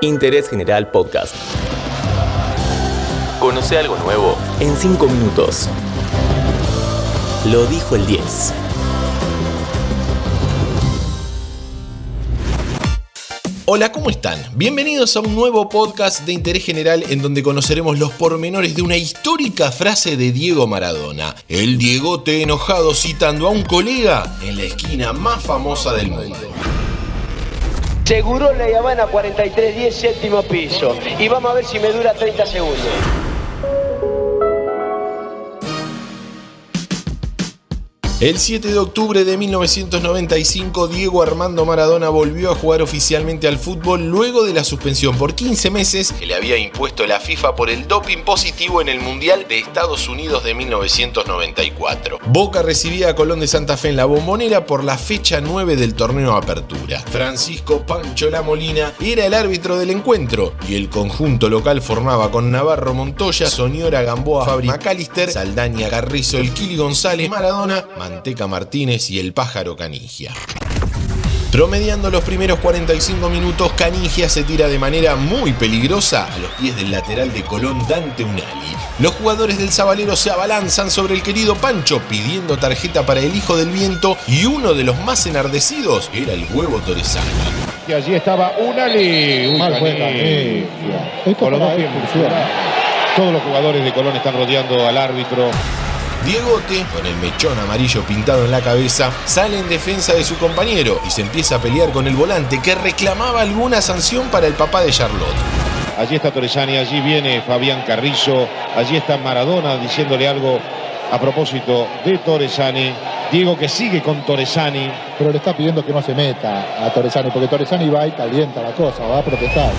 Interés General Podcast. Conoce algo nuevo en 5 minutos. Lo dijo el 10. Hola, ¿cómo están? Bienvenidos a un nuevo podcast de interés general en donde conoceremos los pormenores de una histórica frase de Diego Maradona. El Diegote enojado citando a un colega en la esquina más famosa del mundo. Seguro la Habana 4310 séptimo piso. Y vamos a ver si me dura 30 segundos. El 7 de octubre de 1995, Diego Armando Maradona volvió a jugar oficialmente al fútbol luego de la suspensión por 15 meses que le había impuesto la FIFA por el doping positivo en el Mundial de Estados Unidos de 1994. Boca recibía a Colón de Santa Fe en la bombonera por la fecha 9 del torneo Apertura. Francisco Pancho La Molina era el árbitro del encuentro y el conjunto local formaba con Navarro Montoya, Soñora Gamboa, Fabri McAllister, Saldaña Garrizo, El Kili González, Maradona, Manteca Martínez y el pájaro Canigia. Promediando los primeros 45 minutos, Canigia se tira de manera muy peligrosa a los pies del lateral de Colón Dante Unali. Los jugadores del Zabalero se abalanzan sobre el querido Pancho pidiendo tarjeta para el hijo del viento y uno de los más enardecidos era el huevo Torresani. Y allí estaba Unali. Uy, Mal fue Canigia. Esto Con los para dos pies expulsión. Todos los jugadores de Colón están rodeando al árbitro. Diegote, con el mechón amarillo pintado en la cabeza, sale en defensa de su compañero y se empieza a pelear con el volante que reclamaba alguna sanción para el papá de Charlotte. Allí está Torresani, allí viene Fabián Carrizo, allí está Maradona diciéndole algo a propósito de Torresani. Diego que sigue con Torresani. Pero le está pidiendo que no se meta a Torresani, porque Torresani va y calienta la cosa, va a protestar.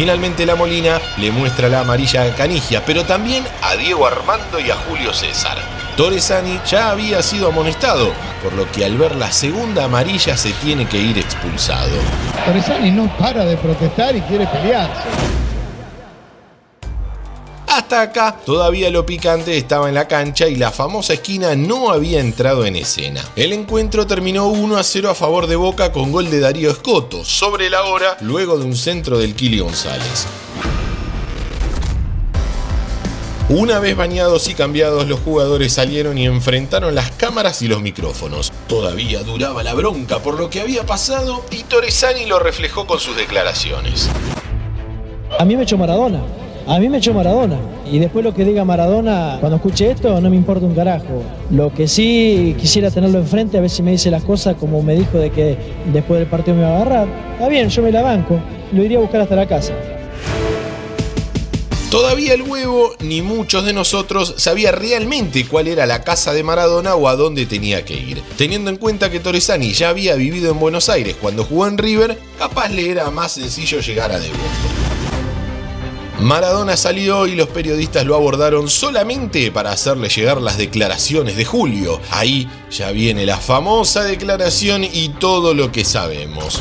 Finalmente la Molina le muestra la amarilla a Canigia, pero también a Diego Armando y a Julio César. Torresani ya había sido amonestado, por lo que al ver la segunda amarilla se tiene que ir expulsado. Torresani no para de protestar y quiere pelearse. Hasta acá, todavía lo picante estaba en la cancha y la famosa esquina no había entrado en escena. El encuentro terminó 1 a 0 a favor de Boca con gol de Darío Escoto, sobre la hora, luego de un centro del Kili González. Una vez bañados y cambiados, los jugadores salieron y enfrentaron las cámaras y los micrófonos. Todavía duraba la bronca por lo que había pasado y Torresani lo reflejó con sus declaraciones. A mí me echó Maradona. A mí me echó Maradona. Y después lo que diga Maradona, cuando escuche esto, no me importa un carajo. Lo que sí quisiera tenerlo enfrente, a ver si me dice las cosas como me dijo de que después del partido me va a agarrar. Está bien, yo me la banco. Lo iría a buscar hasta la casa. Todavía el huevo, ni muchos de nosotros, sabía realmente cuál era la casa de Maradona o a dónde tenía que ir. Teniendo en cuenta que Torresani ya había vivido en Buenos Aires cuando jugó en River, capaz le era más sencillo llegar a Devoto. Maradona salió y los periodistas lo abordaron solamente para hacerle llegar las declaraciones de Julio. Ahí ya viene la famosa declaración y todo lo que sabemos.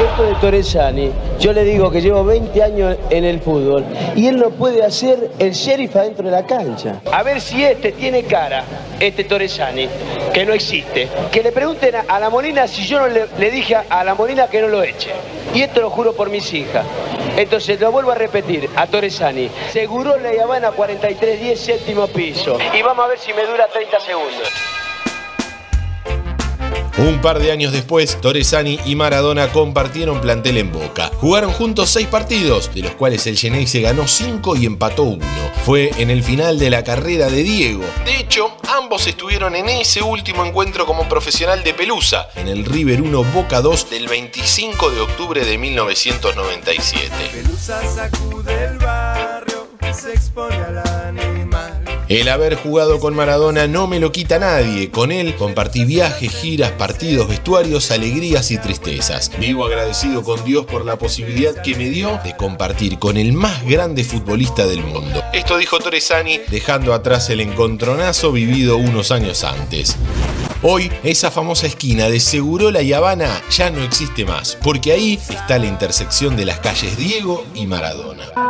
Esto de Torresani, yo le digo que llevo 20 años en el fútbol y él no puede hacer el sheriff adentro de la cancha. A ver si este tiene cara, este Torresani, que no existe. Que le pregunten a, la Molina si yo no le, le dije a, a la Molina que no lo eche. Y esto lo juro por mis hijas. Entonces lo vuelvo a repetir a Torresani. Seguro la Habana 4310 séptimo piso. Y vamos a ver si me dura 30 segundos. Un par de años después, Torresani y Maradona compartieron plantel en Boca. Jugaron juntos seis partidos, de los cuales el se ganó cinco y empató uno. Fue en el final de la carrera de Diego. De hecho, ambos estuvieron en ese último encuentro como profesional de Pelusa, en el River 1 Boca 2 del 25 de octubre de 1997. Pelusa sacude el barrio, se expone al animal. El haber jugado con Maradona no me lo quita nadie. Con él compartí viajes, giras, partidos, vestuarios, alegrías y tristezas. Vivo agradecido con Dios por la posibilidad que me dio de compartir con el más grande futbolista del mundo. Esto dijo Torresani, dejando atrás el encontronazo vivido unos años antes. Hoy, esa famosa esquina de Segurola y Habana ya no existe más, porque ahí está la intersección de las calles Diego y Maradona.